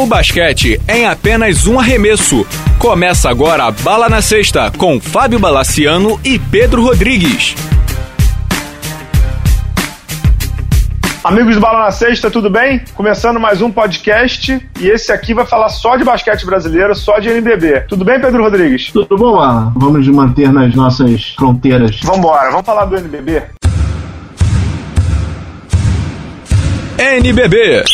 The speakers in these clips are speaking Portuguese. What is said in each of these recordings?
O basquete é em apenas um arremesso. Começa agora a Bala na Sexta com Fábio Balaciano e Pedro Rodrigues. Amigos do Bala na Sexta, tudo bem? Começando mais um podcast e esse aqui vai falar só de basquete brasileiro, só de NBB. Tudo bem, Pedro Rodrigues? Tudo bom, Alan? Vamos manter nas nossas fronteiras. Vambora, vamos falar do NBB. NBB.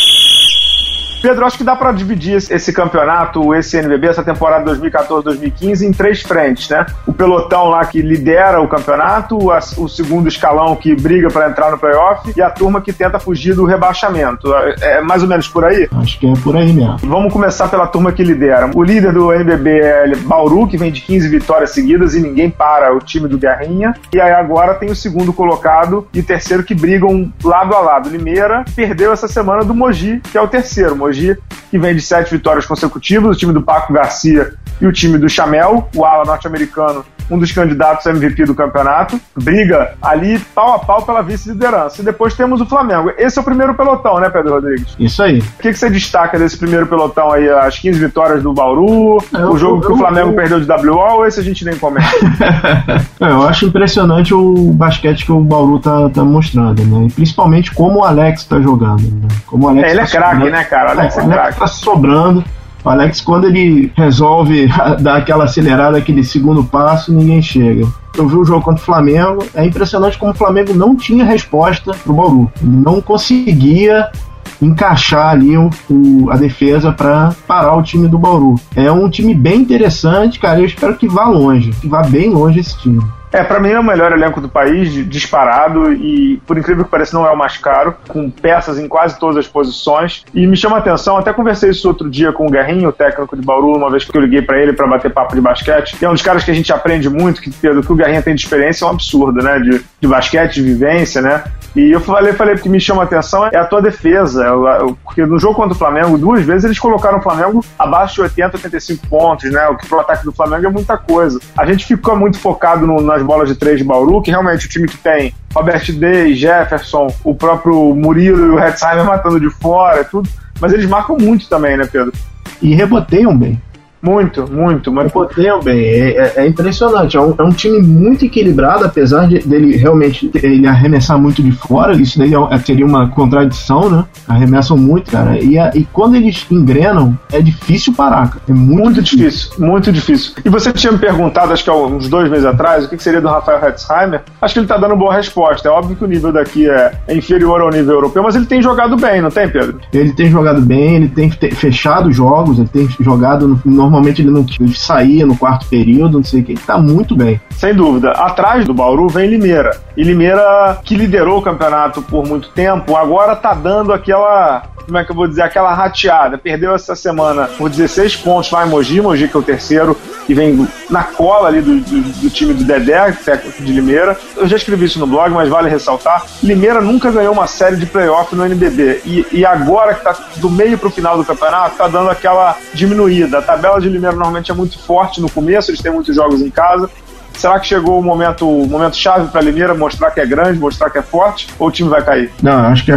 Pedro, acho que dá para dividir esse campeonato, esse NBB, essa temporada 2014-2015 em três frentes, né? O pelotão lá que lidera o campeonato, o segundo escalão que briga para entrar no playoff e a turma que tenta fugir do rebaixamento. É mais ou menos por aí? Acho que é por aí mesmo. Vamos começar pela turma que lidera. O líder do NBB é Bauru, que vem de 15 vitórias seguidas e ninguém para o time do Guerrinha. E aí agora tem o segundo colocado e terceiro que brigam lado a lado. Limeira perdeu essa semana do Mogi, que é o terceiro. Mogi que vem de sete vitórias consecutivas, o time do Paco Garcia e o time do Chamel, o ala norte-americano, um dos candidatos a MVP do campeonato, briga ali pau a pau pela vice-liderança. E depois temos o Flamengo. Esse é o primeiro pelotão, né, Pedro Rodrigues? Isso aí. O que, que você destaca desse primeiro pelotão aí? As 15 vitórias do Bauru, é, o jogo eu, que o Flamengo eu, perdeu de WO, ou esse a gente nem comenta? é, eu acho impressionante o basquete que o Bauru tá, tá mostrando, né? E principalmente como o Alex tá jogando. Né? Como o Alex é, ele tá é craque, né, cara? O Alex é, é craque. Tá sobrando. O Alex, quando ele resolve dar aquela acelerada, aquele segundo passo, ninguém chega. Eu vi o jogo contra o Flamengo, é impressionante como o Flamengo não tinha resposta pro Bauru. Não conseguia encaixar ali o, o a defesa para parar o time do Bauru. É um time bem interessante, cara. Eu espero que vá longe, que vá bem longe esse time. É, para mim é o melhor elenco do país, disparado, e por incrível que pareça, não é o mais caro, com peças em quase todas as posições. E me chama a atenção, até conversei isso outro dia com o Guerrinho, o técnico de Bauru, uma vez que eu liguei para ele para bater papo de basquete. E é um dos caras que a gente aprende muito, que Pedro, que o Guerrinho tem de experiência é um absurdo, né? De, de basquete, de vivência, né? E eu falei, falei, que me chama a atenção é a tua defesa. Porque no jogo contra o Flamengo, duas vezes eles colocaram o Flamengo abaixo de 80, 85 pontos, né? O que pro ataque do Flamengo é muita coisa. A gente ficou muito focado no, nas bolas de três de Bauru, que realmente o time que tem Robert Day, Jefferson, o próprio Murilo e o Hetzheimer matando de fora, tudo. Mas eles marcam muito também, né, Pedro? E reboteiam bem. Muito, muito. Mas... Poteu bem, é, é, é impressionante. É um, é um, time muito equilibrado, apesar de, dele realmente ele arremessar muito de fora. Isso daí é, seria uma contradição, né? Arremessam muito, cara. E, e quando eles engrenam, é difícil parar, cara. É muito, muito difícil. difícil. Muito difícil. E você tinha me perguntado, acho que há uns dois meses atrás, o que seria do Rafael Hetzheimer. Acho que ele tá dando boa resposta. É óbvio que o nível daqui é, é inferior ao nível europeu, mas ele tem jogado bem, não tem, Pedro? Ele tem jogado bem, ele tem fechado jogos, ele tem jogado no, normalmente ele não saía no quarto período, não sei o que, ele tá muito bem. Sem dúvida. Atrás do Bauru vem Limeira. E Limeira, que liderou o campeonato por muito tempo, agora tá dando aquela como é que eu vou dizer, aquela rateada. Perdeu essa semana por 16 pontos em Mogi, Mogi que é o terceiro, e vem na cola ali do, do, do time do Dedé, técnico de Limeira. Eu já escrevi isso no blog, mas vale ressaltar. Limeira nunca ganhou uma série de playoff no NBB. E, e agora que tá do meio pro final do campeonato, tá dando aquela diminuída. A tabela de Limeira normalmente é muito forte no começo, eles têm muitos jogos em casa. Será que chegou o momento, o momento chave para a Limeira mostrar que é grande, mostrar que é forte, ou o time vai cair? Não, acho que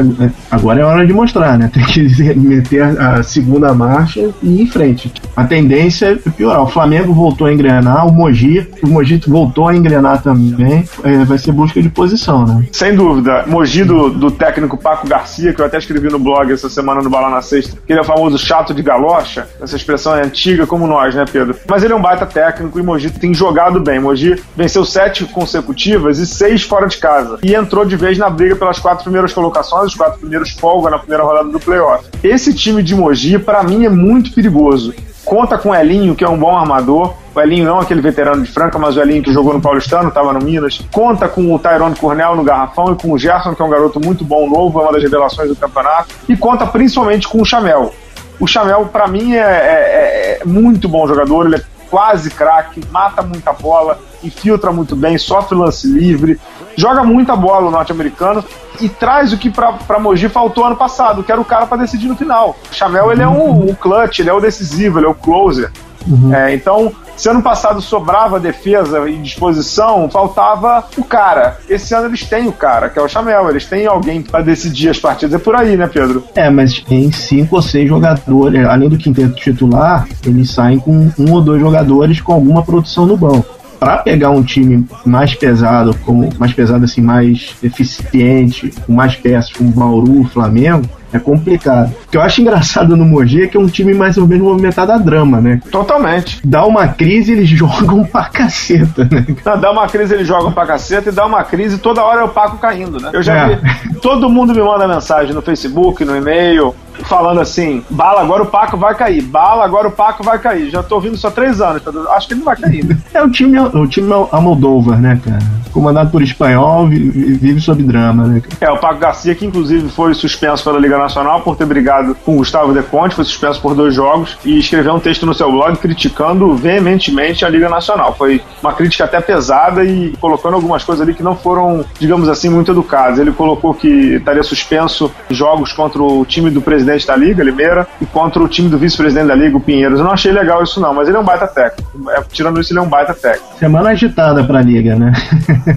agora é hora de mostrar, né? Tem que meter a segunda marcha e ir em frente. A tendência é piorar. O Flamengo voltou a engrenar, o Mogi, o Mogi voltou a engrenar também. É, vai ser busca de posição, né? Sem dúvida. Mogi do, do técnico Paco Garcia, que eu até escrevi no blog essa semana no Bala na Sexta, que ele é o famoso chato de galocha. Essa expressão é antiga como nós, né, Pedro? Mas ele é um baita técnico e Mogi tem jogado bem. Mogi venceu sete consecutivas e seis fora de casa. E entrou de vez na briga pelas quatro primeiras colocações, os quatro primeiros folga na primeira rodada do playoff. Esse time de Mogi, para mim, é muito perigoso. Conta com o Elinho, que é um bom armador. O Elinho não é aquele veterano de Franca, mas o Elinho que jogou no Paulistano, estava no Minas. Conta com o Tyrone Cornell no Garrafão e com o Gerson, que é um garoto muito bom, novo, é uma das revelações do campeonato. E conta principalmente com o Chamel. O Chamel, para mim, é, é, é, muito bom jogador, ele é quase craque, mata muita bola, infiltra muito bem, sofre lance livre, joga muita bola o norte-americano e traz o que para Mogi faltou ano passado, que era o cara para decidir no final. O Chamel ele é um, um clutch, ele é o decisivo, ele é o closer. Uhum. É, então Se ano passado sobrava defesa e disposição, faltava o cara. Esse ano eles têm o cara, que é o Chamel. Eles têm alguém para decidir as partidas. É por aí, né, Pedro? É, mas tem cinco ou seis jogadores, além do quinteto titular, eles saem com um ou dois jogadores com alguma produção no banco para pegar um time mais pesado, como mais pesado assim, mais eficiente, com mais peças, como Bauru, Flamengo, é complicado. O que eu acho engraçado no Mogi é que é um time mais ou menos movimentado a drama, né? Totalmente. Dá uma crise, eles jogam pra caceta, né? Não, dá uma crise, eles jogam pra caceta e dá uma crise toda hora é o Paco caindo, né? Eu já é. vi. Todo mundo me manda mensagem no Facebook, no e-mail, falando assim: bala, agora o Paco vai cair. Bala, agora o Paco vai cair. Já tô ouvindo há três anos, tá? acho que ele não vai cair. Né? É o time, o time Almodóvar, né, cara? Comandado por espanhol, vive sob drama, né? Cara? É, o Paco Garcia, que inclusive foi suspenso pela Liga Nacional por ter brigado com Gustavo De Conte, foi suspenso por dois jogos e escreveu um texto no seu blog criticando veementemente a Liga Nacional. Foi uma crítica até pesada e colocando algumas coisas ali que não foram, digamos assim, muito educadas. Ele colocou que estaria suspenso jogos contra o time do presidente da Liga, Limeira, e contra o time do vice-presidente da Liga, o Pinheiros. Eu não achei legal isso, não, mas ele é um baita técnico. É, tirando isso, ele é um baita técnico. Semana agitada pra Liga, né?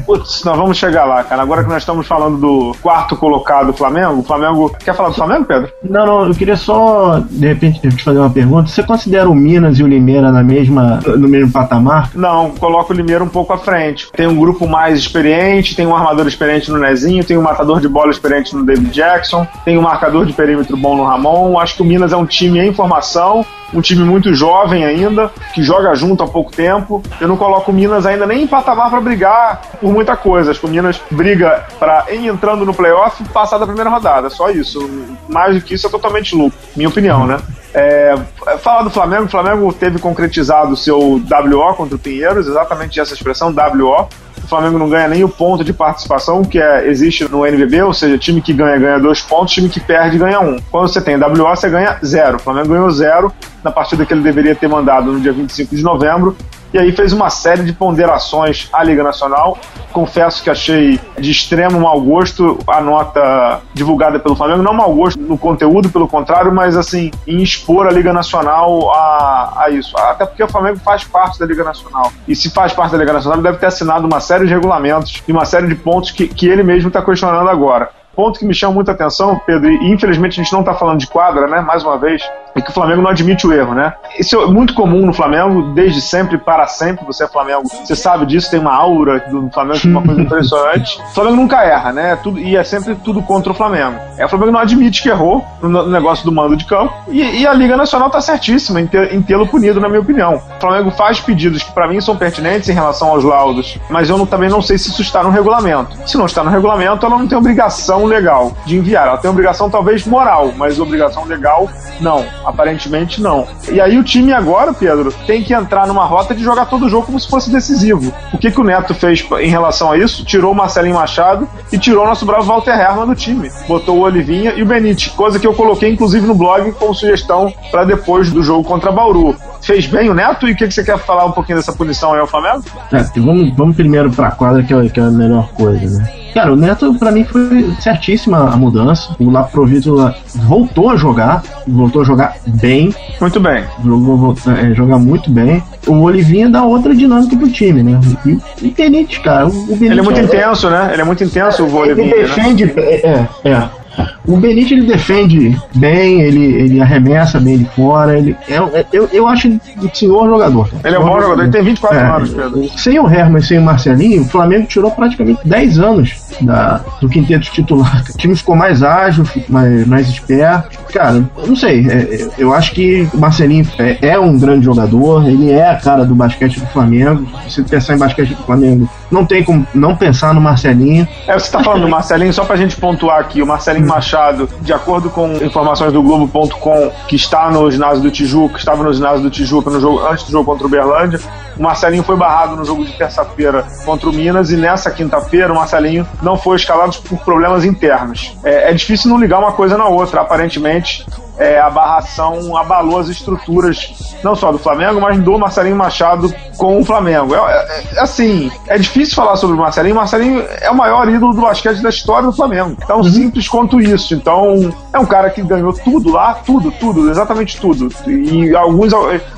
Putz, nós vamos chegar lá, cara. Agora que nós estamos falando do quarto colocado do Flamengo, o Flamengo. Quer falar do Flamengo, Pedro? Não, não, eu queria só, de repente, te fazer uma pergunta. Você considera o Minas e o Limeira na mesma, no mesmo patamar? Não, coloco o Limeira um pouco à frente. Tem um grupo mais experiente, tem um armador experiente no Nezinho, tem um matador de bola experiente no David Jackson, tem um marcador de perímetro bom no Ramon. Acho que o Minas é um time em formação, um time muito jovem ainda, que joga junto há pouco tempo. Eu não coloco o Minas ainda nem em patamar para brigar por muita coisa. Acho que o Minas briga para, entrando no playoff, passar da primeira rodada. Só isso. Mais do que isso é totalmente lucro, minha opinião, né? É, falar do Flamengo, o Flamengo teve concretizado o seu WO contra o Pinheiros, exatamente essa expressão, WO. Flamengo não ganha nem o ponto de participação que é, existe no NBB, ou seja, time que ganha ganha dois pontos, time que perde ganha um. Quando você tem WO, você ganha zero. O Flamengo ganhou zero na partida que ele deveria ter mandado no dia 25 de novembro e aí fez uma série de ponderações à Liga Nacional. Confesso que achei de extremo mau gosto a nota divulgada pelo Flamengo, não mau gosto no conteúdo, pelo contrário, mas assim, em expor a Liga Nacional a, a isso. Até porque o Flamengo faz parte da Liga Nacional. E se faz parte da Liga Nacional, deve ter assinado uma série de regulamentos e uma série de pontos que, que ele mesmo está questionando agora ponto que me chama muita atenção, Pedro, e infelizmente a gente não está falando de quadra, né? Mais uma vez, é que o Flamengo não admite o erro, né? Isso é muito comum no Flamengo, desde sempre, para sempre. Você é Flamengo, você sabe disso, tem uma aura do Flamengo, uma coisa impressionante. O Flamengo nunca erra, né? Tudo, e é sempre tudo contra o Flamengo. É, o Flamengo não admite que errou no negócio do mando de campo. E, e a Liga Nacional está certíssima em, ter, em tê-lo punido, na minha opinião. O Flamengo faz pedidos que para mim são pertinentes em relação aos laudos, mas eu não, também não sei se isso está no regulamento. Se não está no regulamento, ela não tem obrigação legal de enviar. Ela tem obrigação talvez moral, mas obrigação legal não aparentemente não. E aí o time agora, Pedro, tem que entrar numa rota de jogar todo o jogo como se fosse decisivo. O que, que o Neto fez em relação a isso? Tirou o Marcelinho Machado e tirou o nosso bravo Walter Herman do time. Botou o Olivinha e o Benite, coisa que eu coloquei inclusive no blog como sugestão para depois do jogo contra Bauru. Fez bem o Neto e o que, que você quer falar um pouquinho dessa punição aí ao Flamengo? É, vamos, vamos primeiro para a quadra, que é, que é a melhor coisa, né? Cara, o Neto, para mim, foi certíssima a mudança. O Laprovito voltou a jogar, voltou a jogar bem. Muito bem. Jogou, é, joga muito bem. O Olivinha dá outra dinâmica pro time, né? E o Benítez, cara. O Benítez, ele é muito é, intenso, né? Ele é muito intenso, o Olivinha. Ele né? defende. Né? É, é. O Benítez ele defende bem, ele, ele arremessa bem de fora. Ele, é, é eu, eu acho um senhor jogador. Ele é um bom jogador, ele tem 24 é, anos, Pedro. Sem o Herman e sem o Marcelinho, o Flamengo tirou praticamente 10 anos da, do quinteto titular. O time ficou mais ágil, mais, mais esperto. Cara, não sei. É, eu acho que o Marcelinho é, é, um grande jogador, ele é a cara do basquete do Flamengo. Se pensar em basquete do Flamengo, não tem como não pensar no Marcelinho. É, você tá falando do Marcelinho, só pra gente pontuar aqui, o Marcelinho Machado, de acordo com informações do Globo.com, que está no ginásio do Tijuca, estava no ginásio do Tijuca no jogo, antes do jogo contra o Berlândia, o Marcelinho foi barrado no jogo de terça-feira contra o Minas e nessa quinta-feira o Marcelinho não foi escalado por problemas internos. É, é difícil não ligar uma coisa na outra. Aparentemente, é, a barração abalou as estruturas não só do Flamengo, mas do Marcelinho Machado com o Flamengo. É, é, é assim, é difícil falar sobre o Marcelinho. O Marcelinho é o maior ídolo do basquete da história do Flamengo. Tão uhum. simples quanto isso. Então, é um cara que ganhou tudo lá, tudo, tudo, exatamente tudo. E alguns,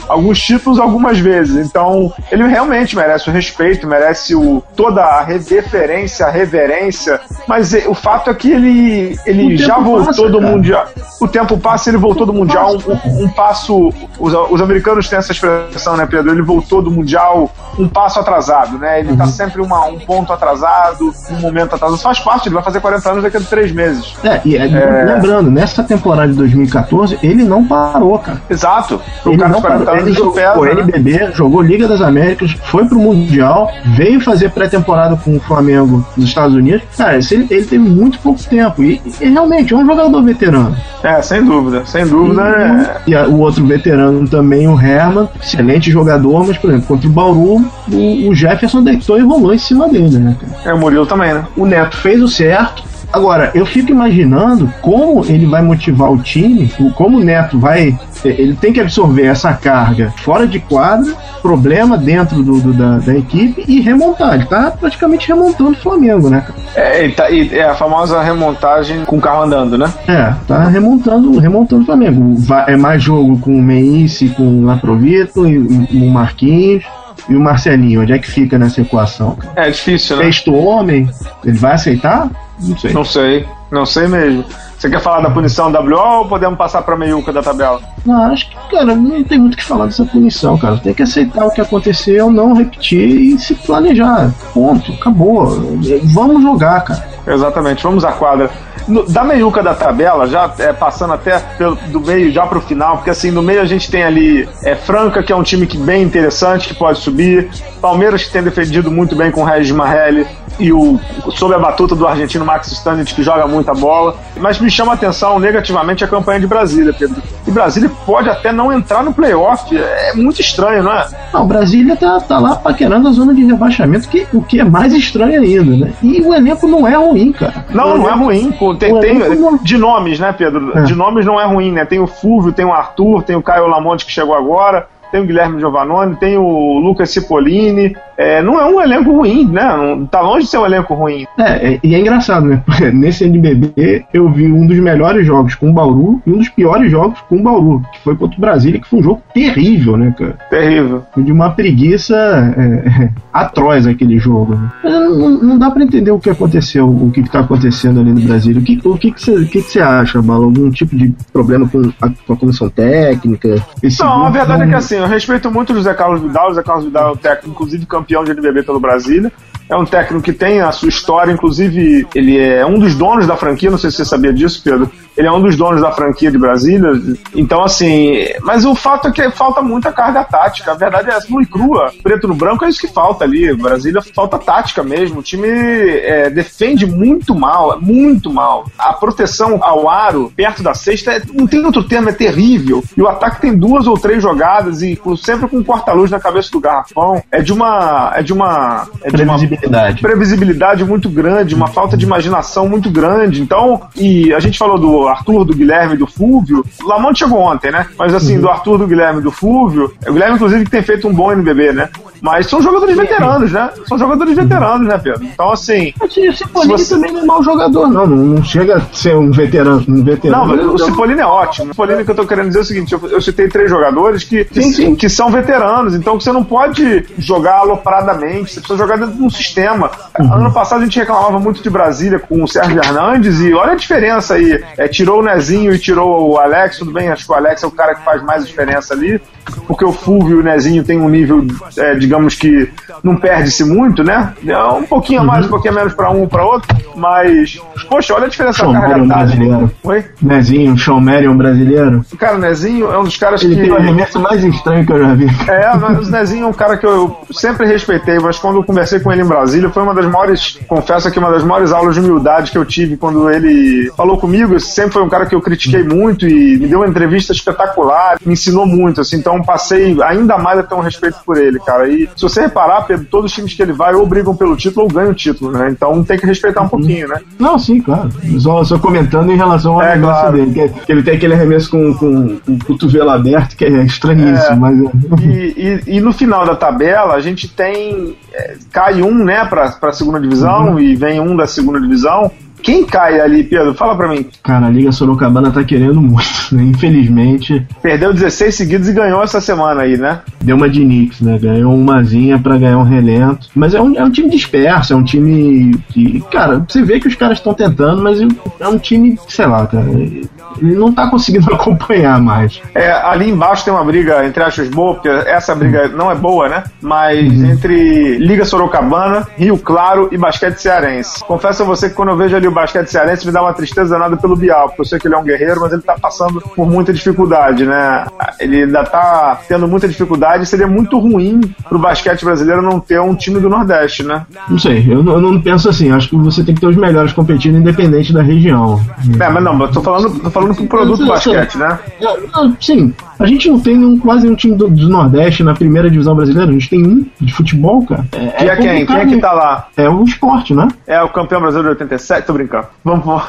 alguns títulos algumas vezes. Então, ele realmente merece o respeito, merece o, toda a referência, a reverência. Mas o fato é que ele, ele já voltou passa, do cara. Mundial. O tempo passa, ele voltou do Mundial um, um passo. Os, os, americanos têm essa expressão, né, Pedro? Ele voltou do Mundial um passo atrasado, né? Ele tá uhum. sempre uma, um ponto atrasado, um momento atrasado. Faz parte, ele vai fazer 40 anos daqui a três meses. É, e é, é... lembrando, nessa temporada de 2014, ele não parou, cara. Exato. O ele cara não parou. Ele jogou pesa, né? NBB, jogou Liga das Américas, foi pro Mundial, veio fazer pré-temporada com o Flamengo nos Estados Unidos. Cara, ele, ele teve muito pouco tempo. E, e realmente é um jogador veterano. É, sem dúvida, sem dúvida. E, é... e o outro veterano também, o Herman, excelente jogador, mas, por exemplo, contra o Bauru, o, o Jefferson deitou e rolou em cima dele, né, cara? É, o Murilo também, né? O Neto fez o certo, Agora, eu fico imaginando como ele vai motivar o time, como o Neto vai. Ele tem que absorver essa carga fora de quadra, problema dentro do, do da, da, equipe e remontar. Ele tá praticamente remontando o Flamengo, né? É, tá, é a famosa remontagem com o carro andando, né? É, tá remontando, remontando o Flamengo. É mais jogo com o Meice, com o Laprovito e o Marquinhos. E o Marcelinho, onde é que fica nessa equação? É difícil, né? Sexto homem, ele vai aceitar? Não sei. Não sei, não sei mesmo. Você quer falar da punição WO ou podemos passar pra meiuca da tabela? Não, acho que, cara, não tem muito o que falar dessa punição, cara. Tem que aceitar o que aconteceu, não repetir e se planejar. Ponto, acabou. Vamos jogar, cara. Exatamente, vamos à quadra no, da meiuca da tabela, já é, passando até pelo, do meio já para o final, porque assim, no meio a gente tem ali é, Franca, que é um time que bem interessante, que pode subir, Palmeiras que tem defendido muito bem com o Regis Marrelli e o sob a batuta do argentino Max Stanic, que joga muita bola. Mas me chama a atenção negativamente a campanha de Brasília, Pedro. E Brasília pode até não entrar no playoff. É muito estranho, não é? Não, Brasília tá, tá lá paquerando a zona de rebaixamento, que, o que é mais estranho ainda, né? E o elenco não é ruim, cara. Não, não é ruim. Tem, tem não... de nomes, né, Pedro? É. De nomes não é ruim, né? Tem o Fulvio, tem o Arthur, tem o Caio Lamonte que chegou agora tem o Guilherme Giovannone, tem o Lucas Cipollini. É, não é um elenco ruim, né? Não, tá longe de ser um elenco ruim. É, é e é engraçado, né? Nesse NBB eu vi um dos melhores jogos com o Bauru e um dos piores jogos com o Bauru, que foi contra o Brasília, que foi um jogo terrível, né, cara? Terrível. De uma preguiça é, atroz aquele jogo. Né? Não, não, dá para entender o que aconteceu, o que, que tá acontecendo ali no Brasília. O que o que, que, você, que, que você acha, Bala? Algum tipo de problema com a, com a comissão técnica? não, a verdade é que assim, eu respeito muito o José Carlos Vidal. O José Carlos Vidal é um técnico, inclusive campeão de NBB pelo Brasília. É um técnico que tem a sua história, inclusive ele é um dos donos da franquia, não sei se você sabia disso, Pedro. Ele é um dos donos da franquia de Brasília. Então, assim, mas o fato é que falta muita carga tática. A verdade é essa, no e crua, preto no branco, é isso que falta ali. Brasília falta tática mesmo. O time é, defende muito mal, muito mal. A proteção ao aro, perto da cesta, é, não tem outro termo, é terrível. E o ataque tem duas ou três jogadas, e sempre com um corta-luz na cabeça do garrafão. É de uma. É de uma. É de uma previsibilidade. previsibilidade muito grande, uma falta de imaginação muito grande. Então, e a gente falou do Arthur, do Guilherme, do Fúvio. Lamont chegou ontem, né? Mas assim, uhum. do Arthur, do Guilherme, do Fúvio. O Guilherme, inclusive, que tem feito um bom NBB, né? Mas são jogadores veteranos, né? São jogadores veteranos, né, Pedro? Então, assim. O Cipollini você... também não é mau jogador, não. Não chega a ser um veterano. Um veterano não, o Cipollini é ótimo. O Cipollini que eu tô querendo dizer é o seguinte: eu, eu citei três jogadores que, sim, sim. que são veteranos. Então, você não pode jogar alopradamente. Você precisa jogar dentro de um sistema. Uhum. Ano passado a gente reclamava muito de Brasília com o Sérgio Hernandes e olha a diferença aí. É, tirou o Nezinho e tirou o Alex. Tudo bem, acho que o Alex é o cara que faz mais diferença ali. Porque o Fulvio e o Nezinho tem um nível, é, digamos, que não perde-se muito, né? É um pouquinho a mais, uhum. um pouquinho a menos para um ou para outro, mas, poxa, olha a diferença Sean da carga brasileiro. Oi? Nezinho, Sean Marion brasileiro. Cara, o Nezinho é um dos caras Ele que. Ele tem o arremesso mais estranho que eu já vi. É, mas o Nezinho é um cara que eu sempre respeitei, mas quando eu conversei com ele em Brasília, foi uma das maiores, confesso que uma das maiores aulas de humildade que eu tive quando ele falou comigo. Sempre foi um cara que eu critiquei muito e me deu uma entrevista espetacular, me ensinou muito, assim, então passei ainda mais a ter um respeito por ele, cara. E se você reparar, Pedro, todos os times que ele vai ou brigam pelo título ou ganham o título, né? Então tem que respeitar um pouquinho, né? Não, sim, claro. Só, só comentando em relação ao É, negócio claro. dele, que, que ele tem aquele arremesso com, com, com o cotovelo aberto, que é estranhíssimo, É. mas. E, e- e no final da tabela, a gente tem. é, cai um, né, pra, pra segunda divisão e vem um da segunda divisão. Quem cai ali, Pedro? Fala pra mim. Cara, a Liga Sorocabana tá querendo muito, né? Infelizmente, Perdeu 16 seguidos e ganhou essa semana aí, né? deu uma de Knicks, né? Ganhou umazinha pra ganhar um relento. Mas é um, é um time disperso, é um time que. Cara, você vê que os caras estão tentando, mas é um time, sei lá, cara. Ele não tá conseguindo acompanhar mais. É, ali embaixo tem uma briga, entre aspas, boa, porque essa briga não é boa, né? Mas entre Liga Sorocabana, Rio Claro e Basquete Cearense. Confesso a você que quando eu vejo ali o Basquete Cearense me dá uma tristeza danada pelo Bial, porque eu sei que ele é um guerreiro, mas ele tá passando por muita dificuldade, né? Ele ainda tá tendo muita dificuldade e seria muito ruim pro basquete brasileiro não ter um time do Nordeste, né? Não sei, eu, não- eu não penso assim. Acho que você tem que ter os melhores competindo, independente da região. É, mas não, eu tô falando, tô falando pro produto basquete, né? É, Sim, a gente não tem nenhum, quase um time do, do Nordeste na primeira divisão brasileira. A gente tem um de futebol, cara. É, Que é, quem? Quem é que tá lá? É o esporte, né? É o campeão brasileiro de 87? Tô brincando. Vamos, vamos.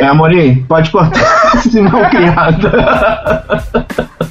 É, Amorim, pode cortar esse mal criado.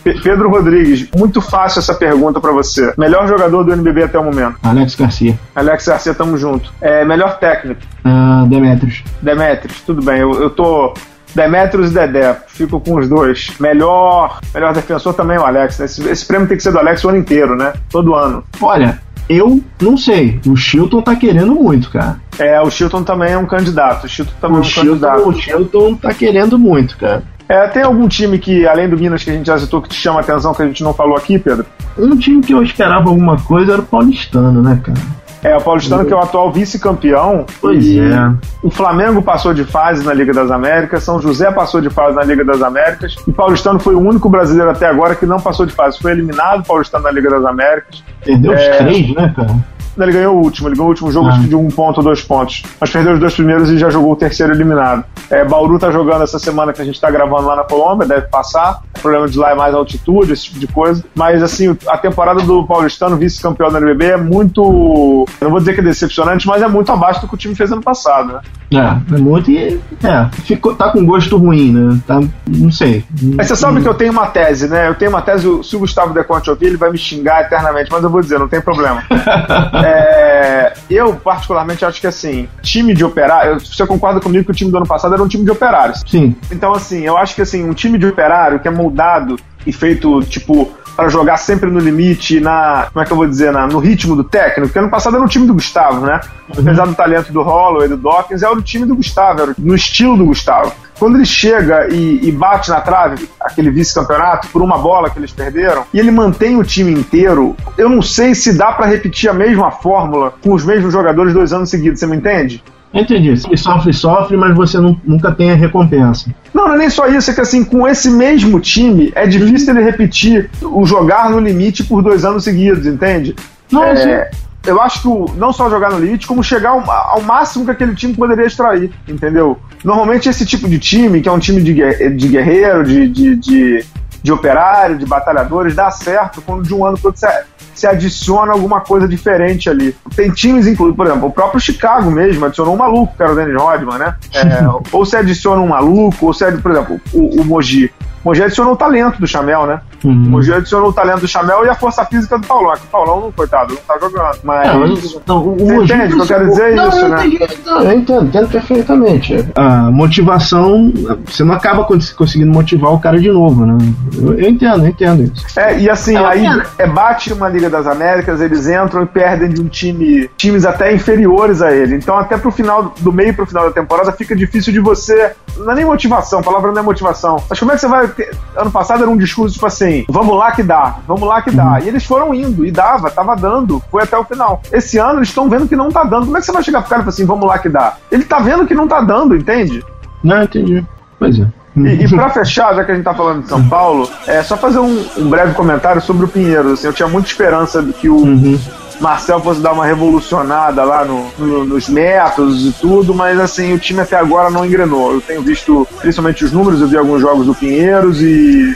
Pe- Pedro Rodrigues, muito fácil essa pergunta pra você. Melhor jogador do NBB até o momento? Alex Garcia. Alex Garcia, tamo junto. É, melhor técnico? Ah, Demetrios. Demetrius, tudo bem. Eu, eu tô. Demetrius e Dedé, fico com os dois. Melhor, melhor defensor também é o Alex. né? Esse, esse prêmio tem que ser do Alex o ano inteiro, né? Todo ano. Olha, eu não sei. O Chilton tá querendo muito, cara. É, o Chilton também é um candidato. O Chilton também é O um Chilton, candidato. o Chilton tá querendo muito, cara. É, tem algum time que, além do Minas, que a gente já citou, que te chama a atenção, que a gente não falou aqui, Pedro? Um time que eu esperava alguma coisa era o Paulistano, né, cara? É, o Paulistano, que é o atual vice-campeão. Pois E é. O Flamengo passou de fase na Liga das Américas, São José passou de fase na Liga das Américas, e Paulistano foi o único brasileiro até agora que não passou de fase. Foi eliminado o Paulistano na Liga das Américas. Perdeu os É. três, né, cara? Ele ganhou o último, ele ganhou o último jogo Ah. de um ponto ou dois pontos. Mas perdeu os dois primeiros e já jogou o terceiro eliminado. É, Bauru tá jogando essa semana que a gente tá gravando lá na Colômbia, deve passar. O problema de lá é mais altitude, esse tipo de coisa. Mas assim, a temporada do Paulistano, vice-campeão da NBB, é muito. Não vou dizer que é decepcionante, mas é muito abaixo do que o time fez ano passado, né? É, é muito e. É, ficou, tá com gosto ruim, né? Tá, não sei. Mas você sabe que eu tenho uma tese, né? Eu tenho uma tese, se o Gustavo Deconte ouvir, ele vai me xingar eternamente, mas eu vou dizer, não tem problema. É, eu, particularmente, acho que assim, time de operários. Você concorda comigo que o time do ano passado era um time de operários? Sim. Então, assim, eu acho que assim, um time de operário que é moldado e feito, tipo, para jogar sempre no limite, na. Como é que eu vou dizer? Na, no ritmo do técnico, porque ano passado era o time do Gustavo, né? Apesar do talento do Holloway, do Dawkins, era o time do Gustavo, era no estilo do Gustavo. Quando ele chega e, e bate na trave, aquele vice-campeonato, por uma bola que eles perderam, e ele mantém o time inteiro, eu não sei se dá para repetir a mesma fórmula com os mesmos jogadores dois anos seguidos, você me entende? Entendi. Ele sofre, sofre, mas você nu- nunca tem a recompensa. Não, não é nem só isso, é que assim, com esse mesmo time, é difícil ele repetir o jogar no limite por dois anos seguidos, entende? Não, É, sim. Eu acho que não só jogar no limite, como chegar ao, ao máximo que aquele time poderia extrair, entendeu? Normalmente esse tipo de time, que é um time de, de guerreiro, de, de, de, de operário, de batalhadores, dá certo quando de um ano para outro você, se adiciona alguma coisa diferente ali. Tem times, inclusive, por exemplo, o próprio Chicago mesmo adicionou um maluco, que era o Dennis Rodman, né? É, ou se adiciona um maluco, ou se, por exemplo, o, o Mogi. O Mogi adicionou o talento do Chamel, né? O Uhum. Mogi adicionou o talento do Chamel e a força física do Paulão. É que o Paulão, não, coitado, não tá jogando. Mas. É, mas, não, o, Você Mogi entende o que eu quero dizer? Não, Isso, eu né? entendi, não, eu entendo, entendo perfeitamente. A motivação, você não acaba cons- conseguindo motivar o cara de novo, né? Eu, eu entendo, eu entendo isso. É, e assim, É, aí é, bate uma Liga das Américas, eles entram e perdem de um time, times até inferiores a ele. Então, até pro final, do meio pro final da temporada, fica difícil de você. Não é nem motivação, a palavra não é motivação. Mas como é que você vai. Ano passado era um discurso tipo assim: vamos lá que dá, vamos lá que dá. E eles foram indo, e dava, tava dando, foi até o final. Esse ano eles estão vendo que não tá dando. Como é que você vai chegar pro cara e falar assim: vamos lá que dá? Ele tá vendo que não tá dando, entende? Não, entendi. Pois é. E, e para fechar, já que a gente tá falando de São Paulo, é só fazer um, um breve comentário sobre o Pinheiros. Assim, eu tinha muita esperança de que o, Uhum. Marcel fosse dar uma revolucionada lá no, no, nos métodos e tudo, mas assim, o time até agora não engrenou. Eu tenho visto principalmente os números, eu vi alguns jogos do Pinheiros e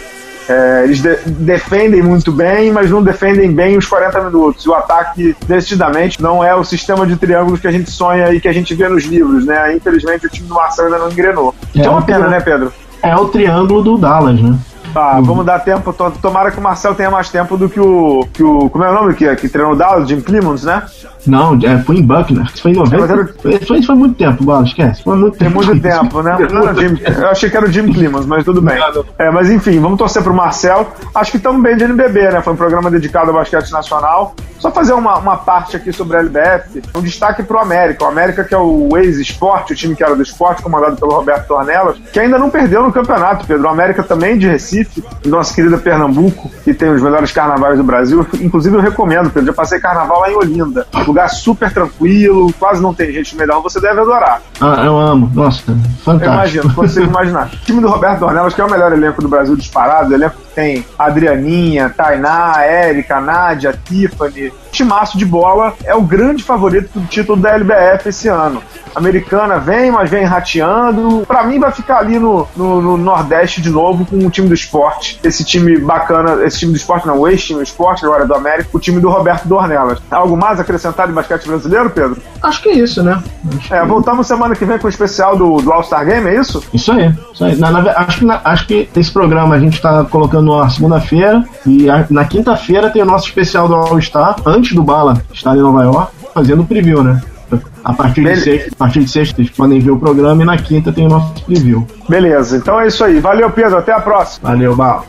é, eles de defendem muito bem, mas não defendem bem os 40 minutos. E o ataque, decididamente, não é o sistema de triângulos que a gente sonha e que a gente vê nos livros, né? Infelizmente, o time do Marcel ainda não engrenou. É, é uma pena, né, Pedro? É o triângulo do Dallas, né? Tá, uhum. vamos dar tempo. Tomara que o Marcel tenha mais tempo do que o. Que o como é o nome que, que treinou o Dallas? Jim Clemons, né? Não, é, foi em Buckner. Isso foi em 90. Era... Isso foi muito tempo, Bola, esquece. Foi muito Tem muito tempo, né? Não, Jim, eu achei que era o Jim Clemens, mas tudo bem. É, mas enfim, vamos torcer pro Marcel. Acho que estamos bem de NBB, né? Foi um programa dedicado ao basquete nacional. Só fazer uma, uma parte aqui sobre a LBF. Um destaque pro América. O América, que é o ex-esporte, o time que era do esporte, comandado pelo Roberto Tornelas, que ainda não perdeu no campeonato, Pedro. O América também de Recife, nossa querida Pernambuco, que tem os melhores carnavais do Brasil. Inclusive, eu recomendo, Pedro. Já passei carnaval lá em Olinda. Lugar super tranquilo, quase não tem gente no meio você deve adorar. Ah, eu amo. Nossa, fantástico. Eu imagino, consigo imaginar. O time do Roberto Dornelas, que é o melhor elenco do Brasil disparado, o elenco que tem Adrianinha, Tainá, Érica, Nádia, Tiffany. Timaço de bola é o grande favorito do título da LBF esse ano americana vem, mas vem rateando. Para mim, vai ficar ali no, no, no, Nordeste de novo com o time do esporte. Esse time bacana, esse time do esporte, não, o ex-time do esporte, agora do América, o time do Roberto Dornelas. Algo mais acrescentado em basquete brasileiro, Pedro? Acho que é isso, né? Acho é, que... voltamos semana que vem com o especial do, do All-Star Game, é isso? Isso aí. Isso aí. Na, na, acho, que, na, acho que esse programa a gente tá colocando na segunda-feira e a, na quinta-feira tem o nosso especial do All-Star, antes do Bala estar em Nova York, fazendo o preview, né? A partir, de sexta, a partir de sexta, vocês podem ver o programa e na quinta tem o nosso preview. Beleza, então é isso aí. Valeu, Pedro. Até a próxima. Valeu, Bal.